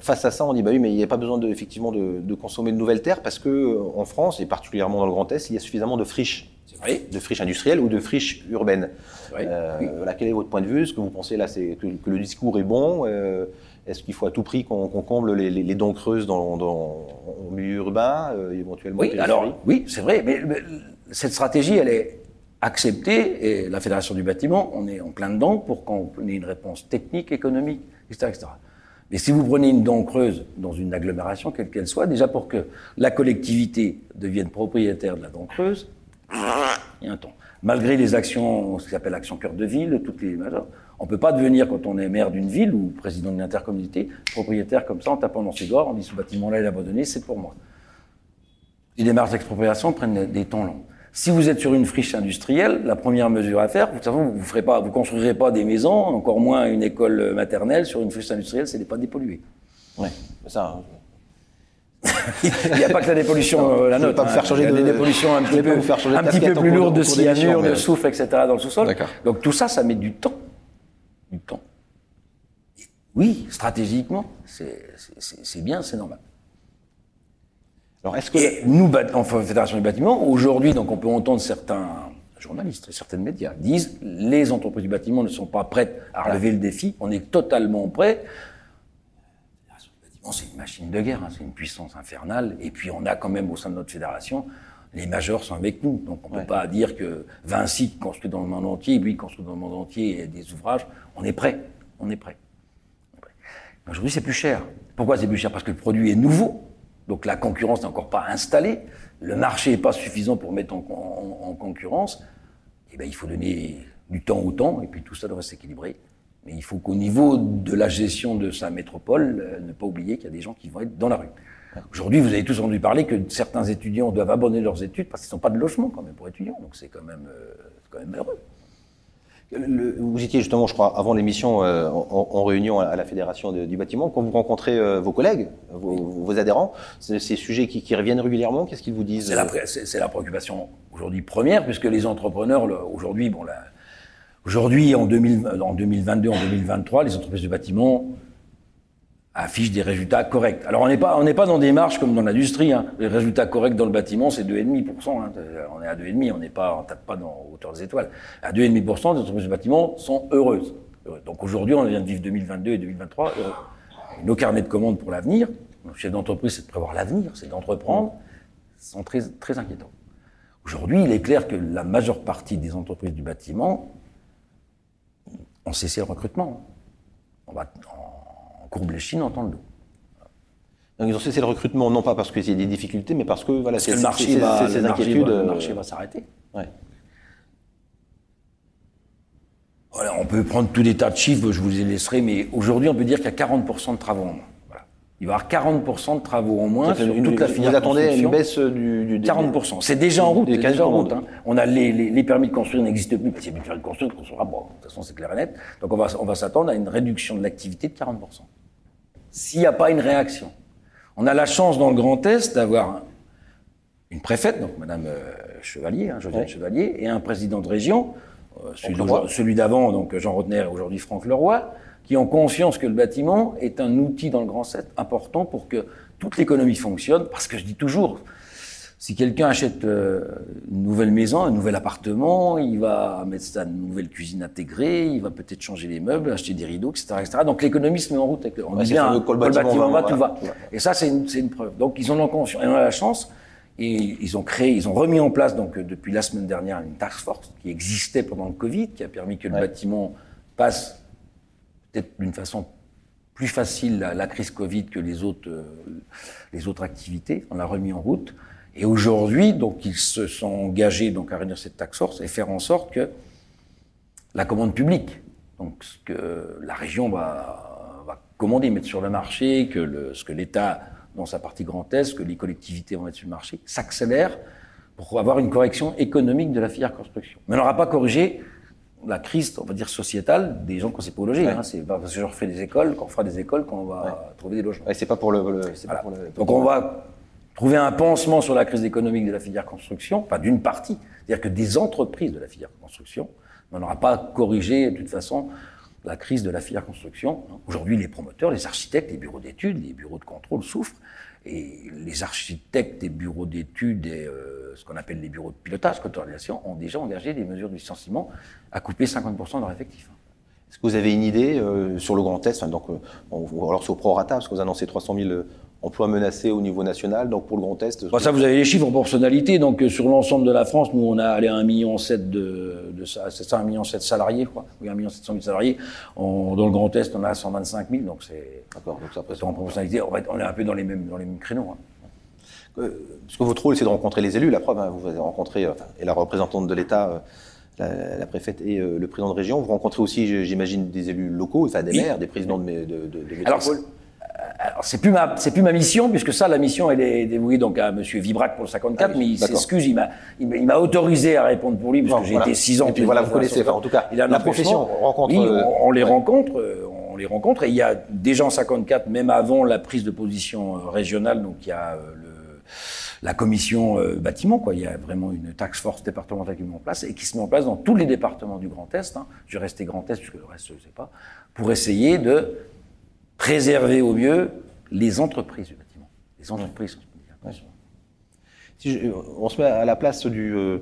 Speaker 2: face à ça, on dit bah oui, mais il n'y a pas besoin de, effectivement de, de, consommer de nouvelles terres parce que en France et particulièrement dans le Grand Est, il y a suffisamment de friches. De friches industrielles ou de friches urbaines. Euh, quel est votre point de vue? Est-ce que vous pensez là c'est que, le discours est bon euh, Est-ce qu'il faut à tout prix qu'on comble les, dents creuses dans, dans, au milieu urbain, euh, éventuellement
Speaker 3: Oui, alors oui, c'est vrai, mais, cette stratégie, elle est acceptée et la Fédération du bâtiment, on est en plein dedans pour qu'on ait une réponse technique, économique, etc., etc. Mais si vous prenez une dent creuse dans une agglomération, quelle qu'elle soit, déjà pour que la collectivité devienne propriétaire de la dent creuse, il y a un temps. Malgré les actions, ce qui s'appelle action cœur de ville, toutes les on ne peut pas devenir, quand on est maire d'une ville ou président d'une intercommunalité, propriétaire comme ça en tapant dans ses gorges, on dit ce bâtiment-là est abandonné, c'est pour moi. Les démarches d'expropriation prennent des temps longs. Si vous êtes sur une friche industrielle, la première mesure à faire, de toute façon, vous ferez pas, vous construirez pas des maisons, encore moins une école maternelle sur une friche industrielle, c'est n'est pas dépolluer.
Speaker 2: Ouais, ça. Hein.
Speaker 3: il n'y a pas que la dépollution, euh, la note.
Speaker 2: Pas hein. faire changer il y a
Speaker 3: des dépollutions un petit peu, un petit peu plus lourdes de cyanure, de soufre, etc. dans le sous-sol. Donc tout ça, ça met du temps. Du temps. Oui, stratégiquement, c'est bien, c'est normal. Alors, est-ce que nous, en Fédération du bâtiment, aujourd'hui, donc, on peut entendre certains journalistes, certains médias disent les entreprises du bâtiment ne sont pas prêtes à relever le défi. On est totalement prêts. C'est une machine de guerre, hein, c'est une puissance infernale. Et puis, on a quand même au sein de notre fédération les majeurs sont avec nous. Donc on ne peut pas dire que Vinci construit dans le monde entier, lui construit dans le monde entier des ouvrages. On est prêt. On est prêt. Aujourd'hui, c'est plus cher. Pourquoi c'est plus cher? Parce que le produit est nouveau. Donc la concurrence n'est encore pas installée. Le marché n'est pas suffisant pour mettre en, concurrence. Eh bien, il faut donner du temps au temps, et puis tout ça doit s'équilibrer. Mais il faut qu'au niveau de la gestion de sa métropole, euh, ne pas oublier qu'il y a des gens qui vont être dans la rue. Aujourd'hui, vous avez tous entendu parler que certains étudiants doivent abandonner leurs études parce qu'ils n'ont pas de logement quand même pour étudiants. Donc c'est quand même, euh, quand même heureux
Speaker 2: vous étiez justement, je crois, avant l'émission, euh, en, réunion à la Fédération du bâtiment. Quand vous rencontrez euh, vos collègues, vos, adhérents, ces sujets qui, reviennent régulièrement, qu'est-ce qu'ils vous disent
Speaker 3: C'est la, préoccupation aujourd'hui première, puisque les entrepreneurs, aujourd'hui, bon, aujourd'hui, en, en 2022, en 2023, les entreprises du bâtiment affiche des résultats corrects. Alors on n'est pas on n'est pas dans des marches comme dans l'industrie. Hein. Les résultats corrects dans le bâtiment, c'est 2,5%. Hein. On est à 2,5, on n'est pas on tape pas dans hauteur des étoiles. À 2,5%, les entreprises de bâtiment sont heureuses. Donc aujourd'hui, on vient de vivre 2022 et 2023 Nos carnets de commandes pour l'avenir, chef d'entreprise, c'est de prévoir l'avenir, c'est d'entreprendre, sont très très inquiétants. Aujourd'hui, il est clair que la majeure partie des entreprises du bâtiment ont cessé le recrutement. On va, courbe les chines en temps de dos.
Speaker 2: Donc ils ont cessé le recrutement, non pas parce qu'il y a des difficultés, mais parce que voilà,
Speaker 3: c'est le marché va, ces inquiétudes. le marché va s'arrêter. Ouais. Voilà, on peut prendre tous des tas de chiffres, je vous les laisserai, mais aujourd'hui, on peut dire qu'il y a 40% de travaux en moins. Il va y avoir 40% de travaux en moins sur toute la filière.
Speaker 2: Vous attendez une baisse du, du
Speaker 3: 40%. C'est déjà en route. C'est déjà en route. Hein. On a les, les, les, permis de construire n'existent plus. S'il y a plus de permis de construire, on construira. Bon, de toute façon, c'est clair et net. Donc on va, on va s'attendre à une réduction de l'activité de 40%. S'il n'y a pas une réaction. On a la chance dans le Grand Est d'avoir une préfète, donc Madame euh, Chevalier, hein, Josiane Chevalier, et un président de région, euh, celui d'avant, donc Jean Rotner, aujourd'hui Franck Leroy, qui ont conscience que le bâtiment est un outil dans le Grand 7 important pour que toute l'économie fonctionne. Parce que je dis toujours, si quelqu'un achète euh, une nouvelle maison, un nouvel appartement, il va mettre sa nouvelle cuisine intégrée, il va peut-être changer les meubles, acheter des rideaux, etc. etc. Donc l'économie se met en route. Avec on dit bien, le, bâtiment, va, tout va. Et ça, c'est une, une, preuve. Donc ils en ont conscience, ils ont la chance. Et ils ont créé, ils ont remis en place, donc depuis la semaine dernière, une task force qui existait pendant le Covid, qui a permis que le bâtiment passe peut-être d'une façon plus facile la, crise Covid que les autres, euh, les autres activités. On l'a remis en route. Et aujourd'hui, donc, ils se sont engagés donc, à réunir cette taxe force et faire en sorte que la commande publique, donc ce que la région va, va commander, mettre sur le marché, que le, ce que l'État, dans sa partie Grand Est, que les collectivités vont mettre sur le marché, s'accélère pour avoir une correction économique de la filière construction. Mais on n'aura pas corrigé la crise, on va dire, sociétale des gens qu'on pas où loger. Hein. C'est pas parce que je refais des écoles, qu'on fera des écoles, qu'on va trouver des logements.
Speaker 2: Et c'est pas pour le.
Speaker 3: Donc on va trouver un pansement sur la crise économique de la filière construction, pas d'une partie, c'est-à-dire que des entreprises de la filière construction, on n'aura pas corrigé de toute façon la crise de la filière construction. Aujourd'hui, les promoteurs, les architectes, les bureaux d'études, les bureaux de contrôle souffrent. Et les architectes des bureaux d'études et euh, ce qu'on appelle les bureaux de pilotage, coordination, ont déjà engagé des mesures de licenciement à couper 50% de leur effectif.
Speaker 2: Est-ce que vous avez une idée euh, sur le Grand Est enfin, donc, euh, Alors sur prorata, parce que vous annoncez 300 000 emplois menacés au niveau national, donc pour le Grand Est
Speaker 3: Ça, vous avez les chiffres en proportionnalité. Donc sur l'ensemble de la France, nous, on a allé à 1,7 million de, de ça, 1,7 million de salariés, quoi. Oui, 1,7 million de salariés. dans le Grand Est, on a 125 000, donc c'est... D'accord, donc ça en proportionnalité, on, on est un peu dans les mêmes, dans les mêmes créneaux. Hein.
Speaker 2: Euh, parce que votre rôle, c'est de rencontrer les élus. La preuve, hein, vous avez rencontré, enfin, et la représentante de l'État la, préfète et euh, le président de région. Vous rencontrez aussi, j'imagine, des élus locaux, enfin des maires, des présidents de, de, de,
Speaker 3: alors c'est plus ma c'est plus ma mission puisque ça la mission elle est dévouée donc à Monsieur Vibrac pour le 54 ah mais il s'excuse il m'a il m'a autorisé à répondre pour lui parce que j'ai été six ans.
Speaker 2: Et puis voilà vous connaissez en tout cas il a la profession rencontre.
Speaker 3: on, les rencontre on les rencontre et il y a déjà en 54 même avant la prise de position régionale donc il y a le la commission euh, bâtiment, quoi. Il y a vraiment une taxe force départementale qui mise en place et qui se met en place dans tous les départements du Grand Est. Hein. Je vais rester Grand Est puisque le reste je ne sais pas, pour essayer de préserver au mieux les entreprises du bâtiment. Les entreprises.
Speaker 2: Si on se met à la place du, euh,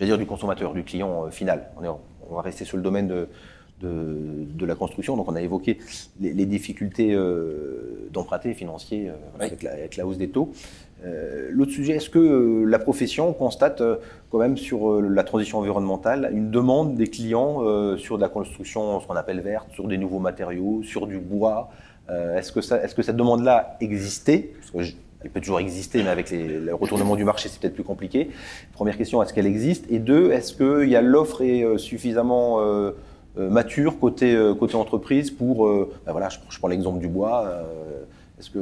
Speaker 2: dire du consommateur, du client euh, final. On, est, on, va rester sur le domaine de, de, la construction. Donc on a évoqué les, difficultés euh, d'emprunter financiers avec, la, avec, la, hausse des taux. Euh, l'autre sujet, est-ce que euh, la profession constate euh, quand même sur la transition environnementale une demande des clients sur de la construction, ce qu'on appelle verte, sur des nouveaux matériaux, sur du bois? Est-ce que, que cette demande-là existait? Elle peut toujours exister, mais avec le retournement du marché, c'est peut-être plus compliqué. Première question, est-ce qu'elle existe? Et deux, est-ce que y a l'offre est suffisamment mature côté, entreprise pour, ben voilà, je prends l'exemple du bois, est-ce que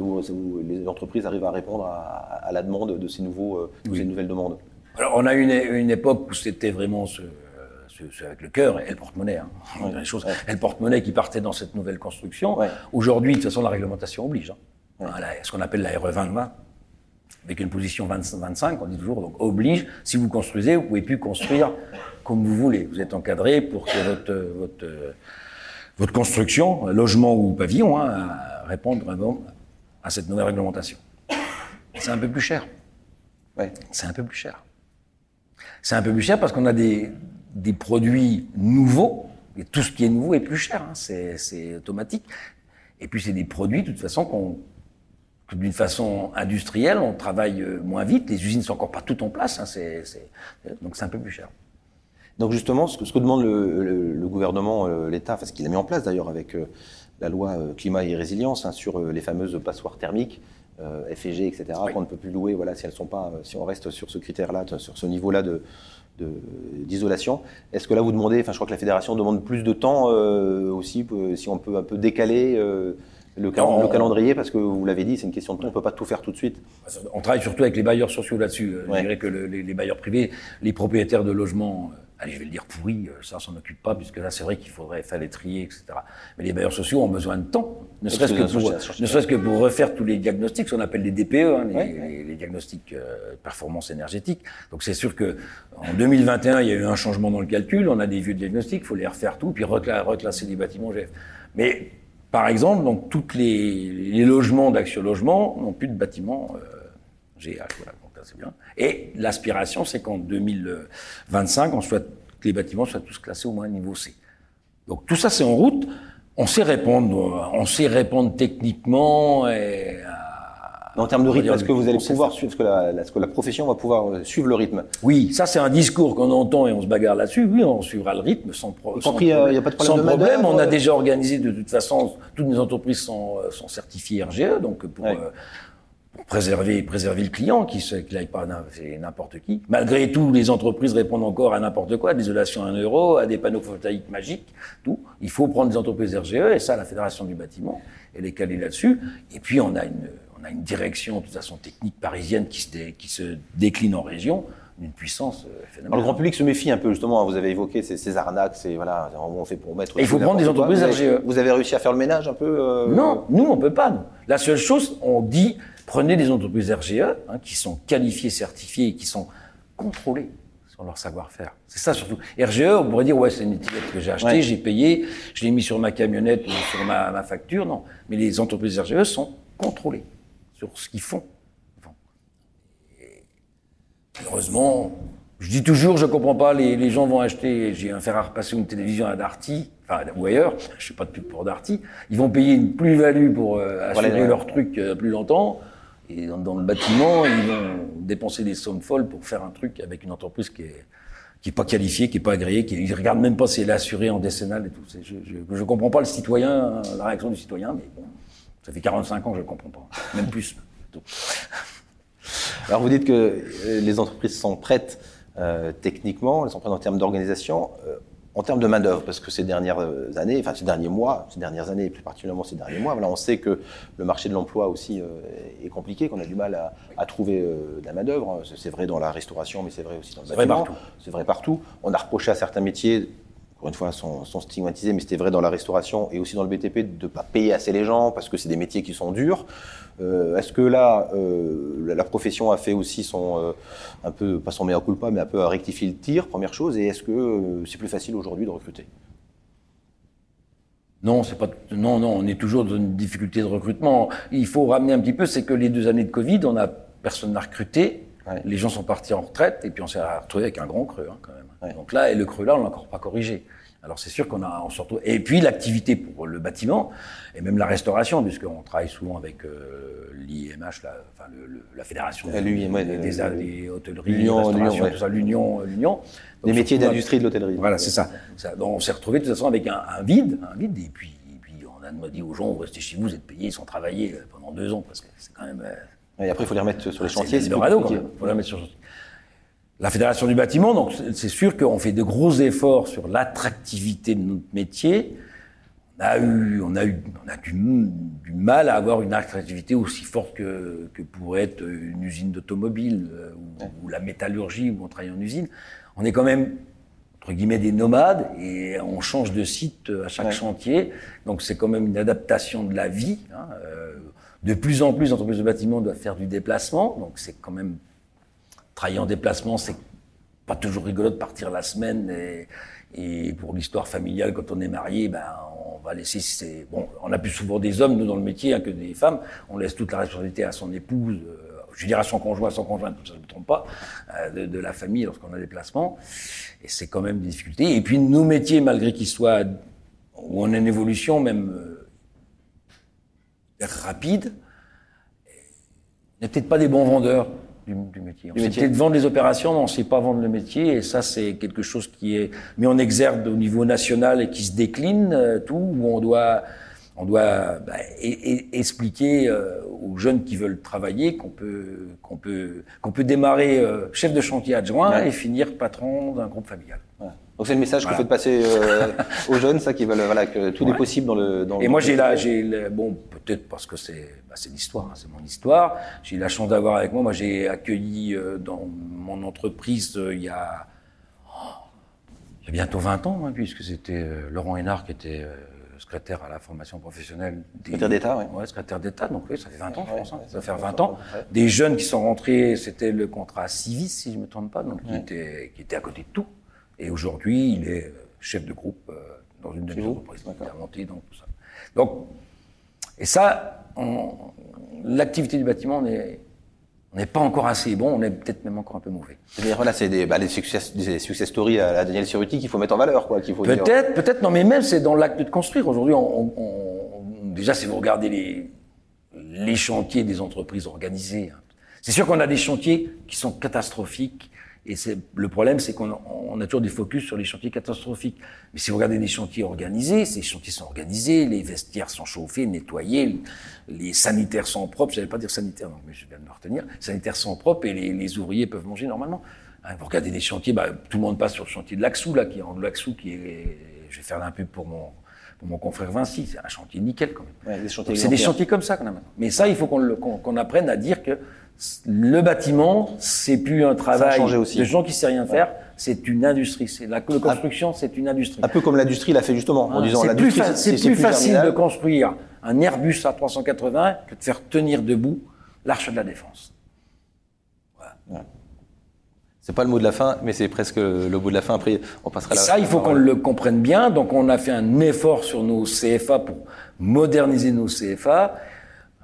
Speaker 2: les entreprises arrivent à répondre à, la demande de ces, nouveaux, euh, ces nouvelles demandes?
Speaker 3: Alors, on a une, une époque où c'était vraiment ce, avec le cœur et le porte-monnaie. Hein. Les choses, Et le porte-monnaie qui partait dans cette nouvelle construction. Aujourd'hui, de toute façon, la réglementation oblige. Hein. ce qu'on appelle la RE 2020, avec une position 25, on dit toujours, donc oblige, si vous construisez, vous pouvez plus construire comme vous voulez. Vous êtes encadré pour que votre, votre, votre construction, logement ou pavillon, hein, réponde vraiment à cette nouvelle réglementation. C'est un peu plus cher. Ouais. C'est un peu plus cher. C'est un peu plus cher parce qu'on a des, des produits nouveaux, et tout ce qui est nouveau est plus cher, hein. c'est automatique. Et puis c'est des produits, de toute façon, qu'on d'une façon industrielle, on travaille euh, moins vite, les usines sont encore pas toutes en place, hein. donc c'est un peu plus cher.
Speaker 2: Donc justement, ce que, ce que demande le, le, gouvernement, euh, l'État, enfin ce qu'il a mis en place d'ailleurs avec euh, la loi euh, climat et résilience hein, sur euh, les fameuses passoires thermiques, euh, FEG, etc., qu'on ne peut plus louer voilà, si, elles sont pas, si on reste sur ce critère-là, sur ce niveau-là de, d'isolation. Est-ce que là vous demandez, enfin je crois que la fédération demande plus de temps aussi, si on peut un peu décaler le, calendrier, parce que vous l'avez dit, c'est une question de temps, on ne peut pas tout faire tout de suite.
Speaker 3: On travaille surtout avec les bailleurs sociaux là-dessus. Je dirais que les, bailleurs privés, les propriétaires de logements allez, je vais le dire pourri, euh, ça, s'en occupe pas, puisque là, c'est vrai qu'il faudrait faire les trier, etc. Mais les bailleurs sociaux ont besoin de temps, ne serait-ce que, pour, ne serait que pour refaire tous les diagnostics, ce qu'on appelle les DPE, hein, les, diagnostics euh, performance énergétique. Donc c'est sûr que en 2021, il y a eu un changement dans le calcul, on a des vieux diagnostics, il faut les refaire tout, puis reclasser les bâtiments GF. Mais par exemple, donc toutes les, logements d'Action Logement n'ont plus de bâtiments euh, GH. Voilà c'est bien. Et l'aspiration, c'est qu'en 2025, on soit, que les bâtiments soient tous classés au moins niveau C. Donc tout ça, c'est en route. On sait répondre, on sait répondre techniquement et
Speaker 2: en termes de rythme, est-ce que vous allez pouvoir suivre, est-ce que, la, est-ce que la profession va pouvoir euh, suivre le rythme?
Speaker 3: Oui, ça c'est un discours qu'on entend et on se bagarre là-dessus. Oui, on suivra le rythme sans, pro- sans
Speaker 2: il n'y a pas de problème.
Speaker 3: Sans problème, on a déjà organisé de toute façon, toutes les entreprises sont, euh, sont certifiées RGE, donc pour, euh, pour préserver, préserver le client, qui ne aille pas n'importe qui. Malgré tout, les entreprises répondent encore à n'importe quoi, à l'isolation à un euro, à des panneaux photovoltaïques magiques, tout. Il faut prendre des entreprises RGE, et ça, la Fédération du bâtiment, elle est calée là-dessus. Et puis, on a une, on a une direction, de toute façon, technique parisienne qui se, qui se décline en région d'une puissance euh, phénoménale.
Speaker 2: Alors, le grand public se méfie un peu, justement. Vous avez évoqué ces, ces arnaques, c'est voilà, on fait pour mettre.
Speaker 3: il faut prendre des entreprises RGE.
Speaker 2: Vous avez réussi à faire le ménage un peu euh,
Speaker 3: Non, nous on peut pas. Nous. La seule chose, on dit Prenez des entreprises RGE hein, qui sont qualifiées, certifiées et qui sont contrôlées sur leur savoir-faire. C'est ça surtout. RGE, on pourrait dire, ouais, c'est une étiquette que j'ai achetée, j'ai payé, je l'ai mis sur ma camionnette ou sur ma, ma, facture. Non. Mais les entreprises RGE sont contrôlées sur ce qu'ils font. heureusement, je dis toujours, je comprends pas, les, les gens vont acheter, j'ai un fer à repasser une télévision à Darty, enfin, ou ailleurs, je sais pas de pub pour Darty, ils vont payer une plus-value pour euh, assurer leur truc euh, plus longtemps. Et dans, le bâtiment, ils vont dépenser des sommes folles pour faire un truc avec une entreprise qui est qui est pas qualifiée, qui est pas agréée, qui ils regardent même pas si elle est assurée en décennale et tout. Je, je, je comprends pas le citoyen, la réaction du citoyen, mais bon, ça fait 45 ans que je comprends pas, même plus.
Speaker 2: Alors vous dites que euh, les entreprises sont prêtes euh, techniquement, elles sont prêtes en termes d'organisation. Euh, en termes de main-d'œuvre, parce que ces dernières années, enfin ces derniers mois, ces dernières années, plus particulièrement ces derniers mois, voilà, on sait que le marché de l'emploi aussi euh, est compliqué, qu'on a du mal à, à trouver euh, de la main-d'œuvre. C'est vrai dans la restauration, mais c'est vrai aussi dans le bâtiment. C'est vrai partout. On a reproché à certains métiers encore une fois, sont, sont stigmatisés, mais c'était vrai dans la restauration et aussi dans le BTP de ne pas payer assez les gens parce que c'est des métiers qui sont durs. Euh, Est-ce que là, euh, la profession a fait aussi son, euh, un peu, pas son meilleur culpa, mais un peu à rectifier le tir, première chose, et est-ce que c'est plus facile aujourd'hui de recruter?
Speaker 3: Non, c'est pas. Non, non, on est toujours dans une difficulté de recrutement. Il faut ramener un petit peu, c'est que les deux années de Covid, on a personne n'a recruté. Ouais. Les gens sont partis en retraite et puis on s'est retrouvé avec un grand creux hein, quand même. Ouais. Donc là, et le creux là, on l'a encore pas corrigé. Alors c'est sûr qu'on a, on se retrouve. Et puis l'activité pour le bâtiment et même la restauration, puisqu'on travaille souvent avec euh, l'IMH, la, enfin le, le, la fédération
Speaker 2: des, des,
Speaker 3: des, des hôtelleries, l'Union, tout ça, l'Union, l'Union.
Speaker 2: Les métiers d'industrie de l'hôtellerie.
Speaker 3: Voilà, c'est ça. ça. Donc on s'est retrouvé de toute façon avec un, un, vide, un vide, et puis, et puis on a dit aux gens, restez chez vous, vous êtes payés sans travailler pendant deux ans, parce que c'est quand même.
Speaker 2: Et après, il faut les remettre sur les chantiers.
Speaker 3: C'est le radeau, Il faut les remettre sur les chantiers. La Fédération du bâtiment, donc c'est sûr qu'on fait de gros efforts sur l'attractivité de notre métier. On a eu, on a eu, on a du, du mal à avoir une attractivité aussi forte que, que pourrait être une usine d'automobile ou, ouais. ou, la métallurgie où on travaille en usine. On est quand même entre guillemets des nomades et on change de site à chaque ouais. chantier. Donc c'est quand même une adaptation de la vie. Hein. De plus en plus, l'entreprise de bâtiment doit faire du déplacement, donc c'est quand même travailler en déplacement, c'est pas toujours rigolo de partir la semaine. Et, et pour l'histoire familiale, quand on est marié, ben on va laisser. C'est bon, on a plus souvent des hommes nous dans le métier hein, que des femmes. On laisse toute la responsabilité à son épouse, euh, je dirais à son conjoint, à son conjoint, tout ça, ne me trompe pas, euh, de, la famille lorsqu'on a des déplacements. Et c'est quand même des difficultés. Et puis nos métiers, malgré qu'ils soient où on a une évolution même euh, rapide, n'est peut-être pas des bons vendeurs du, du métier. On sait peut-être vendre les opérations, mais on ne sait pas vendre le métier. Et ça, c'est quelque chose qui est mis en exergue au niveau national et qui se décline euh, tout, où on doit, on doit bah, et, et expliquer euh, aux jeunes qui veulent travailler qu'on peut, qu'on peut, qu'on peut démarrer euh, chef de chantier adjoint ouais. et finir patron d'un groupe familial.
Speaker 2: Ouais. Donc c'est le message voilà. que vous faites passer euh, aux jeunes, ça qui veulent voilà que tout ouais. est possible dans le. Dans
Speaker 3: et
Speaker 2: le
Speaker 3: moi j'ai là j'ai bon peut-être parce que c'est bah, c'est l'histoire, hein, c'est mon histoire. J'ai la chance d'avoir avec moi. Moi j'ai accueilli dans mon entreprise il y a oh, il y a bientôt 20 ans, hein, puisque c'était Laurent Hénard qui était secrétaire à la formation professionnelle.
Speaker 2: Des... Secrétaire d'État, oui.
Speaker 3: Ouais, secrétaire d'État, donc oui, ça fait 20 ans, je pense. Hein. Ça va faire 20 ans. Des jeunes qui sont rentrés, c'était le contrat Civis, si je ne me trompe pas, donc qui, était, qui était à côté de tout. Et aujourd'hui, il est chef de groupe euh, dans une de mes entreprises. Il a monté, donc tout ça. Donc, et ça, l'activité du bâtiment, on n'est on n'est pas encore assez bon, on est peut-être même encore un peu mauvais.
Speaker 2: Voilà, c'est des, bah, des, success, des success stories à, Daniel qu'il faut mettre en valeur, quoi. qu'il faut
Speaker 3: Peut-être, peut-être, non, mais même c'est dans l'acte de construire. Aujourd'hui, on, on, déjà, si vous regardez les, les chantiers des entreprises organisées, hein, c'est sûr qu'on a des chantiers qui sont catastrophiques, et c'est le problème, c'est qu'on on a toujours des focus sur les chantiers catastrophiques. Mais si vous regardez des chantiers organisés, ces chantiers sont organisés, les vestiaires sont chauffés, nettoyés, les sanitaires sont propres. Je n'allais pas dire sanitaires, non, mais je viens de me retenir. Les sanitaires sont propres et les, les ouvriers peuvent manger normalement. Hein, vous regardez des chantiers, bah, tout le monde passe sur le chantier de l'Axou, là, qui est en Laxou, qui est, je vais faire un peu pour mon, pour mon confrère Vinci. C'est un chantier nickel, quand même.
Speaker 2: Ouais,
Speaker 3: c'est des chantiers comme ça, quand même. Mais ça, il faut qu'on qu qu apprenne à dire que le bâtiment, c'est plus un travail de gens qui ne savent rien faire, ouais. c'est une industrie. C'est la construction, c'est une industrie.
Speaker 2: Un peu comme l'industrie l'a fait justement, en
Speaker 3: ah,
Speaker 2: disant
Speaker 3: c'est plus, fa plus, plus, facile terminal. de construire un Airbus A380 que de faire tenir debout l'arche de la défense.
Speaker 2: Voilà. Ouais. C'est pas le mot de la fin, mais c'est presque le mot de la fin. Après, on passera.
Speaker 3: Et ça, il faut qu'on le comprenne bien. Donc, on a fait un effort sur nos CFA pour moderniser nos CFA.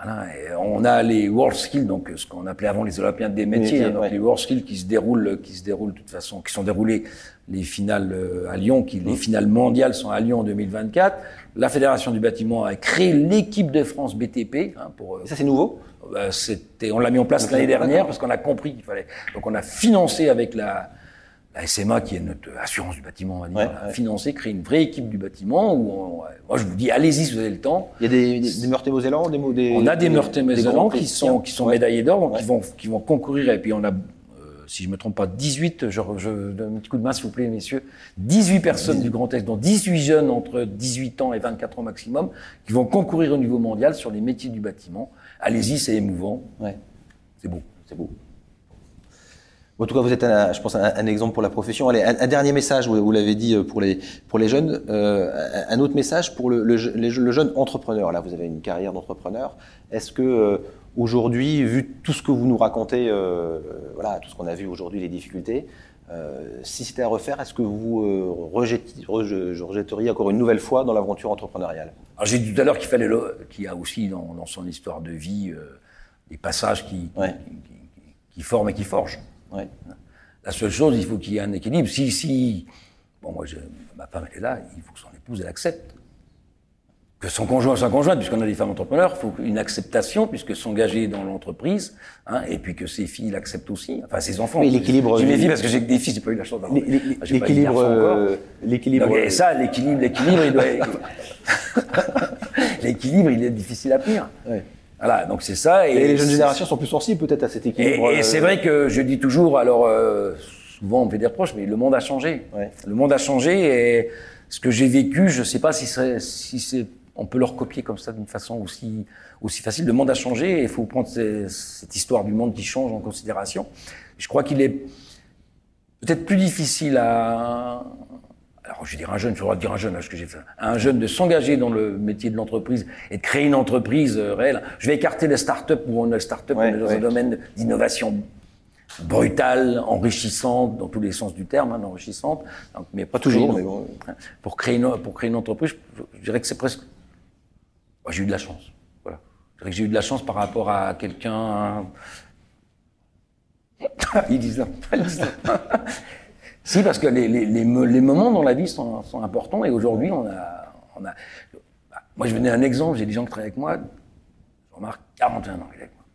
Speaker 3: Voilà, on a les World Skills, donc ce qu'on appelait avant les Olympiades des métiers, hein, donc ouais. les World Skills qui se déroulent, qui se déroulent de toute façon, qui sont déroulés les finales euh, à Lyon, qui, les mmh. finales mondiales sont à Lyon en 2024. La Fédération du bâtiment a créé l'équipe de France BTP. Hein, pour,
Speaker 2: euh, ça c'est nouveau?
Speaker 3: euh, C'était, on l'a mis en place l'année dernière parce qu'on a compris qu'il fallait. Donc on a financé avec la, la SMA, qui est notre assurance du bâtiment, on va dire, ouais, a ouais. financé, créé une vraie équipe du bâtiment où on, moi je vous dis, allez-y si vous avez le temps.
Speaker 2: Il y a des, des, des Meurthe-et-Mosellans, des, des,
Speaker 3: On a des, des Meurthe-et-Mosellans qui sont, qui sont ouais. médaillés d'or, qui vont, qui vont concourir et puis on a, euh, si je ne me trompe pas, 18, je, je donne un petit coup de main s'il vous plaît, messieurs, 18 personnes du Grand Est, dont 18 jeunes entre 18 ans et 24 ans maximum, qui vont concourir au niveau mondial sur les métiers du bâtiment. Allez-y, c'est émouvant. Ouais. C'est beau, c'est beau.
Speaker 2: En tout cas, vous êtes, un, je pense, un, exemple pour la profession. Allez, un, dernier message, vous, l'avez dit euh, pour les, pour les jeunes. Euh, un autre message pour le, le, le, jeune entrepreneur. Là, vous avez une carrière d'entrepreneur. Est-ce que euh, aujourd'hui, vu tout ce que vous nous racontez, euh, voilà, tout ce qu'on a vu aujourd'hui, les difficultés, si c'était à refaire, est-ce que vous rejetteriez encore une nouvelle fois dans l'aventure entrepreneuriale?
Speaker 3: Alors j'ai dit tout à l'heure qu'il fallait, qu'il y a aussi dans, dans, son histoire de vie des passages qui, qui, qui forment et qui forgent. La seule chose, il faut qu'il y ait un équilibre. Si, si, bon, moi, je, ma femme, elle est là, il faut que son épouse, elle accepte. Que son conjoint soit conjointe, puisqu'on a des femmes entrepreneurs, il faut une acceptation, puisque s'engager dans l'entreprise, hein, et puis que ses filles l'acceptent aussi, enfin ses enfants.
Speaker 2: Mais l'équilibre.
Speaker 3: J'ai mes filles parce que j'ai des filles, j'ai pas eu la chance d'avoir.
Speaker 2: L'équilibre. Euh, l'équilibre.
Speaker 3: Et ça, l'équilibre, l'équilibre, il doit. l'équilibre, il est difficile à tenir. Ouais. Voilà, donc c'est ça.
Speaker 2: Et, les jeunes générations sont plus sensibles peut-être à cet équilibre.
Speaker 3: Et, c'est euh, vrai que je dis toujours, alors euh, souvent on me fait des reproches, mais le monde a changé. Le monde a changé et ce que j'ai vécu, je ne sais pas si, si c'est, on peut le recopier comme ça d'une façon aussi, aussi facile. Le monde a changé et il faut prendre cette histoire du monde qui change en considération. Je crois qu'il est peut-être plus difficile à, alors je vais dire un jeune, je dois dire un jeune, ce que j'ai fait, un jeune de s'engager dans le métier de l'entreprise et de créer une entreprise euh, réelle. Je vais écarter les start-up où on est start-up dans un domaine d'innovation brutale, enrichissante dans tous les sens du terme, hein, enrichissante.
Speaker 2: Donc, mais pas toujours, mais bon.
Speaker 3: Pour créer une, pour créer une entreprise, je, dirais que c'est presque. j'ai eu de la chance. Voilà. Je dirais que j'ai eu de la chance par rapport à quelqu'un. Ils disent là. Ils disent là. Si, parce que les, les, les, moments dans la vie sont, sont importants et aujourd'hui, on a, on a. Moi, je venais un exemple, j'ai des gens qui travaillent avec moi, je remarque 41 ans avec moi.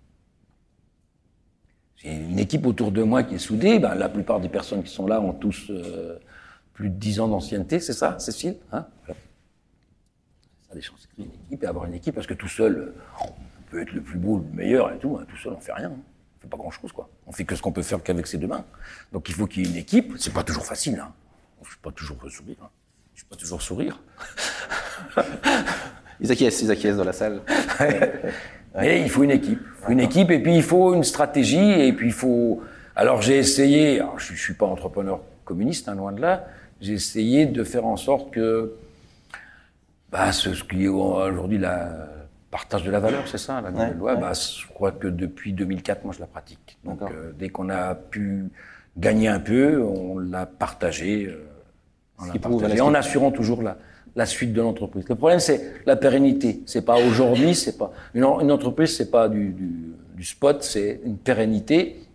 Speaker 3: J'ai une équipe autour de moi qui est soudée, bah, la plupart des personnes qui sont là ont tous euh, plus de 10 ans d'ancienneté, c'est ça, Cécile hein? Ça des chances créer une équipe et avoir une équipe, parce que tout seul, on peut être le plus beau, le meilleur et tout, hein, tout seul, on fait rien. Hein pas grand chose, quoi. On fait que ce qu'on peut faire qu'avec ses deux mains. Donc il faut qu'il y ait une équipe. C'est pas toujours facile, hein. Je suis pas toujours sourire. Hein. Je suis pas toujours sourire.
Speaker 2: ils acquiescent, ils acquiescent dans la salle.
Speaker 3: Mais il faut une équipe. Une équipe, et puis il faut une stratégie, et puis il faut. Alors j'ai essayé. Alors, je, je suis pas entrepreneur communiste, hein, loin de là. J'ai essayé de faire en sorte que bah, ce, ce qui est aujourd'hui la partage de la valeur, c'est ça, la nouvelle loi. Bah, je crois que depuis 2004, moi, je la pratique. Donc, euh, dès qu'on a pu gagner un peu, on l'a partagé, euh, on l'a partagé en assurant toujours la, la suite de l'entreprise. Le problème, c'est la pérennité. C'est pas aujourd'hui, c'est pas une, une entreprise, c'est pas du, du, du spot, c'est une pérennité.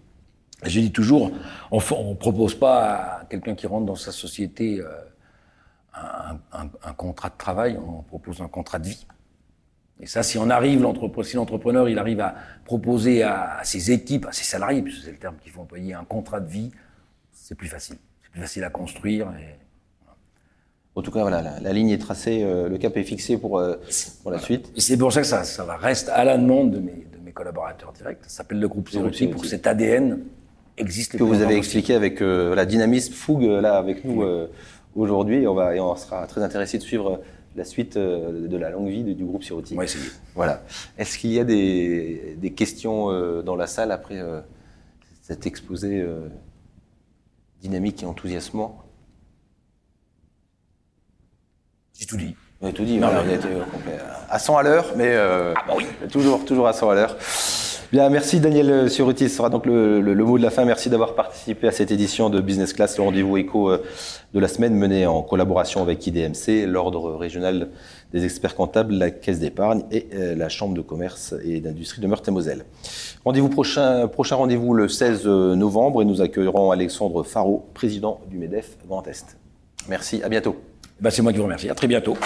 Speaker 3: Je dis toujours, on, on propose pas à quelqu'un qui rentre dans sa société euh, un, un, un contrat de travail, on propose un contrat de vie. Et ça, si on arrive, si l'entrepreneur, il arrive à proposer à, ses équipes, à ses salariés, puisque c'est le terme qu'il faut employer, un contrat de vie, c'est plus facile. C'est plus facile à construire. Et,
Speaker 2: En tout cas, voilà, la, ligne est tracée, euh, le cap est fixé pour, euh, pour la suite.
Speaker 3: Et c'est pour ça que ça, ça va reste à la demande de mes, de mes collaborateurs directs. Ça s'appelle le groupe Zéro pour cet ADN existe.
Speaker 2: Que vous avez expliqué avec euh, la dynamisme fougue là avec nous aujourd'hui. On va et on sera très intéressé de suivre la suite euh, de la longue vie du groupe Siroti.
Speaker 3: On va essayer.
Speaker 2: Voilà. Est-ce qu'il y a des, des questions euh, dans la salle après euh, cet exposé dynamique et enthousiasmant?
Speaker 3: J'ai tout dit.
Speaker 2: On a tout dit, non, on a été à 100 à l'heure, mais ah bah oui. toujours, toujours à 100 à l'heure. Bien, merci Daniel Suruti. Ce sera donc le, le, mot de la fin. Merci d'avoir participé à cette édition de Business Class, le rendez-vous éco euh, de la semaine mené en collaboration avec IDMC, l'Ordre régional des experts comptables, la Caisse d'épargne et euh, la Chambre de commerce et d'industrie de Meurthe-et-Moselle. Rendez-vous prochain, prochain rendez-vous le 16 novembre et nous accueillerons Alexandre Faro, président du MEDEF Grand Est. Merci, à bientôt.
Speaker 3: Bah, c'est moi qui vous remercie. À très bientôt.